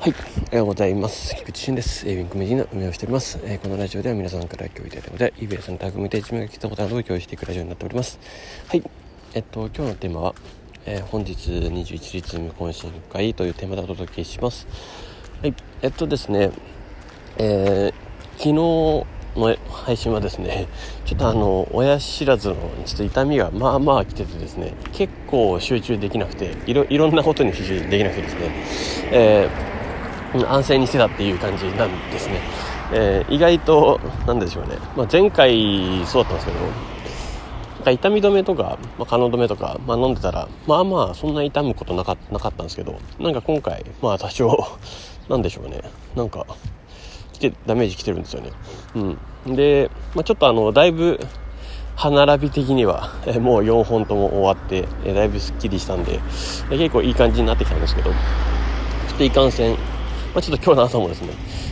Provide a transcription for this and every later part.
はい、おはようございます。菊池俊です。えー、ウィンクメディの運営をしております。えー、このラジオでは皆さんから共有いただいたので、eBay さんのタグ見て自分が聞いたことなどを共有していくラジオになっております。はい、えっと、今日のテーマは、えー、本日21日無懇親会というテーマでお届けします。はい、えっとですね、え昨日の配信はですね、ちょっとあの、親知らずのちょっと痛みがまあまあ来ててですね、結構集中できなくて、いろいろんなことに集中できなくてですね、えー安静にしてたっていう感じなんですね、えー、意外と何でしょうね、まあ、前回そうだったんですけどなんか痛み止めとか、まあ、可能止めとか、まあ、飲んでたらまあまあそんな痛むことなかなかったんですけどなんか今回まあ多少 なんでしょうね。なんか来てダメージ来てるんですよね。うん。で、まあ、ちょっとあのだいぶ歯並び的には、えもう4本とも終わって、えだいぶすっきりしたんで、え結構いい感じになってきたんですけどちょっといかんせんまあ、ちょっと今日の朝もですね、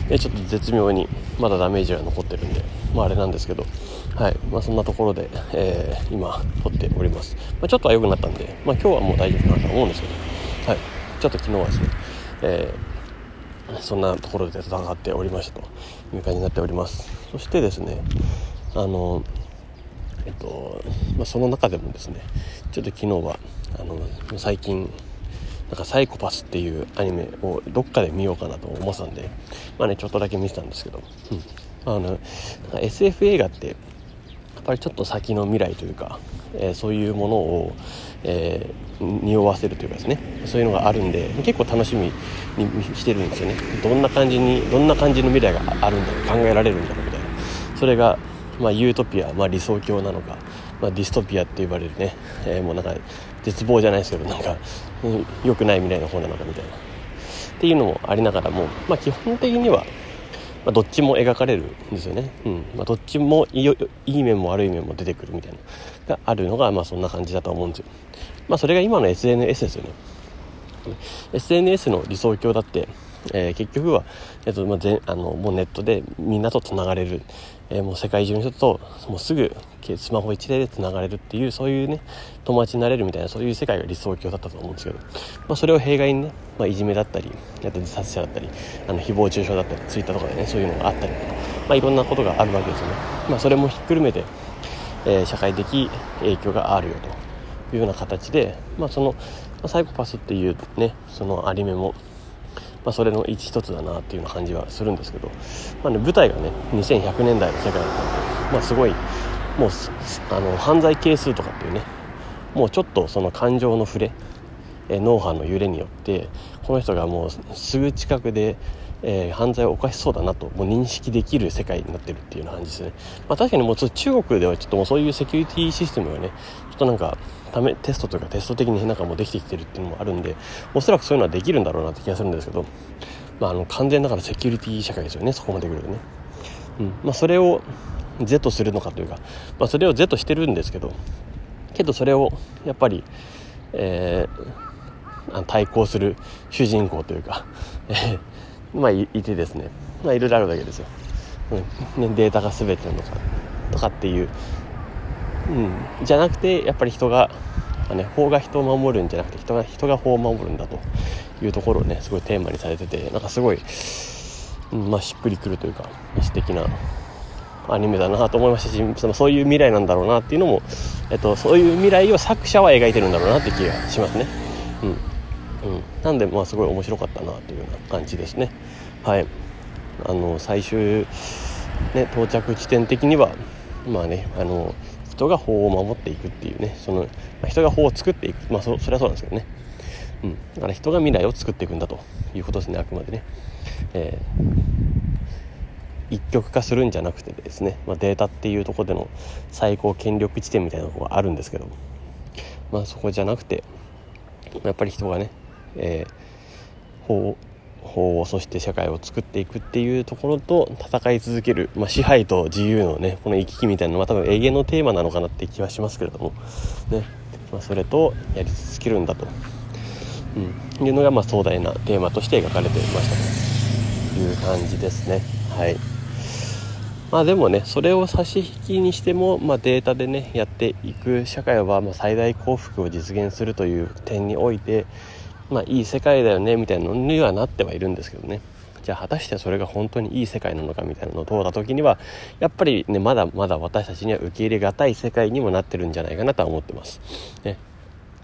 えちょっと絶妙にまだダメージが残ってるんで、まあ、あれなんですけど、はい。まあ、そんなところで、えー、今撮っております、まあ、ちょっとは良くなったんで、まあ、今日はもう大丈夫かなと思うんですけど、はい、ちょっと昨日はですね、えー、そんなところで戦っておりましたという感じになっております。そしてですねあのえっと、まあ、その中でもですねちょっと昨日はあの最近なんかサイコパスっていうアニメをどっかで見ようかなと思ってたんで、まあね、ちょっとだけ見てたんですけど、うん。あの、SF 映画って、やっぱりちょっと先の未来というか、えー、そういうものを、えー、匂わせるというかですね。そういうのがあるんで結構楽しみにしてるんですよね。どんな感じにどんな感じの未来があるんだろう考えられるんだろうみたいな。それが、まあ、ユートピア、まあ、理想郷なのか、まあ、ディストピアって呼ばれるね、えー、もうなんか絶望じゃないですけどなんか良、くない未来の方なのかみたいな。っていうのもありながらも、まあ、基本的には、まあ、どっちも描かれるんですよね、うん。まあ、どっちもいい面も悪い面も出てくるみたいながあるのが、まあ、そんな感じだと思うんですよ、まあ、それが今の SNS ですよね。SNS の理想郷だってえー、結局は、えーとまあ、ぜあのもうネットでみんなとつながれる、えー、もう世界中の人ともうすぐスマホ一台でつながれるっていうそういうね友達になれるみたいなそういう世界が理想郷だったと思うんですけど、まあ、それを弊害にね、まあ、いじめだったりあと自殺者だったりあの誹謗中傷だったりツイッターとかでねそういうのがあったりとか、まあ、いろんなことがあるわけですよね、まあ、それもひっくるめて、えー、社会的影響があるよというような形で、まあ、そのサイコパスっていうねそのアニメもまあ、それの一つだなっていうような感じはするんですけど、まあね、舞台がね2100年代の世界だったので、まあ、すごいもうあの犯罪係数とかっていうねもうちょっとその感情の触れ脳波の揺れによってこの人がもうすぐ近くで、えー、犯罪を犯しそうだなともう認識できる世界になってるっていうような感じですね、まあ、確かにもう中国ではちょっともうそういうセキュリティシステムがねちょっとなんかためテストとかテスト的になんかもうできてきてるっていうのもあるんでおそらくそういうのはできるんだろうなって気がするんですけど、まあ、あの完全だからセキュリティ社会ですよねそこまで来るとね、うん。まあ、それを Z するのかというか、まあ、それを Z してるんですけどけどそれをやっぱり、えー、対抗する主人公というか、えー、まあいてですね、まあ、いろいろあるわけですよ、うん。ね、データが全てなのかとかっていう。うん、じゃなくてやっぱり人が、まあね、法が人を守るんじゃなくて人が人が法を守るんだというところをねすごいテーマにされててなんかすごい、うんまあ、しっくりくるというか素敵なアニメだなと思いましたしそのそういう未来なんだろうなっていうのも、えっと、そういう未来を作者は描いてるんだろうなって気がしますね。うん。うん、なんで、まあ、すごい面白かったなというような感じですね。はい、あの最終、ね、到着地点的にはまあねあの人が法を守っていくっていうねその、まあ、人が法を作っていく。まあそそれはそうなんですけどね、うん、だから人が未来を作っていくんだということですねあくまでね、えー、一極化するんじゃなくてですね、まあ、データっていうとこでの最高権力地点みたいなとこがあるんですけど、まあ、そこじゃなくてやっぱり人がね、えー、法法をそして社会を作っていくっていうところと戦い続ける、まあ、支配と自由のねこの行き来みたいなのは多分永遠のテーマなのかなって気はしますけれども、ね。まあ、それとやり続けるんだと、うん、いうのがまあ壮大なテーマとして描かれていましたという感じですね。はい。まあでもねそれを差し引きにしても、まあ、データでねやっていく社会はま最大幸福を実現するという点においてまあいい世界だよねみたいなのにはなってはいるんですけどねじゃあ果たしてそれが本当にいい世界なのかみたいなのを問うた時にはやっぱりねまだまだ私たちには受け入れがたい世界にもなってるんじゃないかなとは思ってます。ね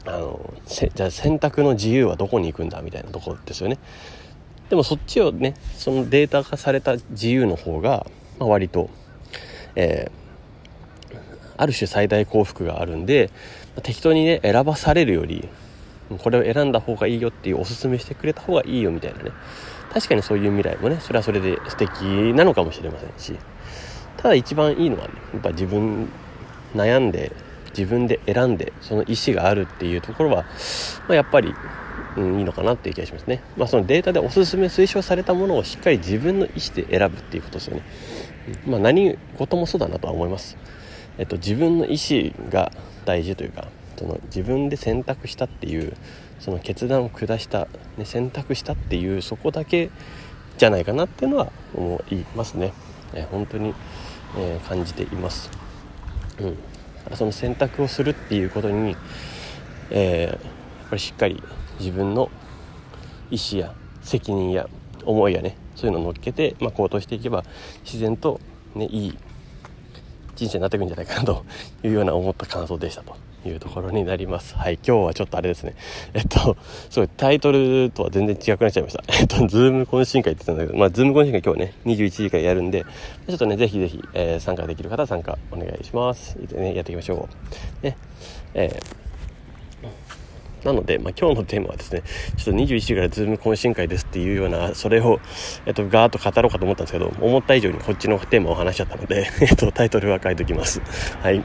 あのじゃあ選択の自由はどこに行くんだみたいなところですよね。でもそっちをねそのデータ化された自由の方が、まあ、割と、えー、ある種最大幸福があるんで、ま、適当にね選ばされるよりこれを選んだ方がいいよっていうおすすめしてくれた方がいいよみたいなね。確かにそういう未来もねそれはそれで素敵なのかもしれませんし。ただ一番いいのはねやっぱ自分悩んで自分で選んでその意思があるっていうところは、まあ、やっぱり、うん、いいのかなっていう気がしますね、まあ、そのデータでおすすめ推奨されたものをしっかり自分の意思で選ぶっていうことですよね、まあ、何事もそうだなとは思います、えっと、自分の意思が大事というかその自分で選択したっていうその決断を下した、ね、選択したっていうそこだけじゃないかなっていうのは思いますね、え本当に、えー、感じています、うん、その選択をするっていうことに、えー、やっぱりしっかり自分の意思や責任や思いやねそういうのを乗っけて、まあ、行動していけば自然と、ね、いい人生になっていくんじゃないかなというような思った感想でしたと。いうところになります。はい、今日はちょっとあれですね。えっと、すごいタイトルとは全然違くなっちゃいました。えっと、ズーム懇親会って言ってたんだけど、まあ、ズーム懇親会今日ね、21時からやるんで、ちょっとね、ぜひぜひ、えー、参加できる方は参加お願いします。ね、やっていきましょう。ね、えーなので、まあ、今日のテーマはですね、ちょっと21時からズーム懇親会ですっていうような、それを、えっと、ガーッと語ろうかと思ったんですけど、思った以上にこっちのテーマを話しちゃったので、えっと、タイトルは書いときます。はい。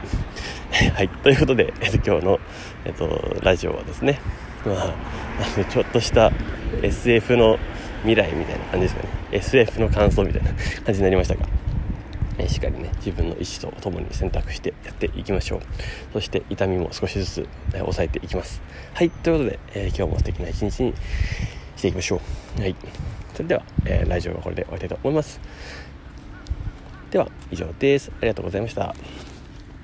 はい。ということで、えっと、今日の、えっと、ラジオはですね、まあ、あのちょっとした SF の未来みたいな感じですかね。SF の感想みたいな感じになりましたか。えしっかりね自分の意思とともに選択してやっていきましょう。そして痛みも少しずつ、え抑えていきます。はいということで、えー、今日も素敵な一日にしていきましょう。はい。それでは、えー、ラジオはこれで終わりたいと思います。では以上です。ありがとうございました。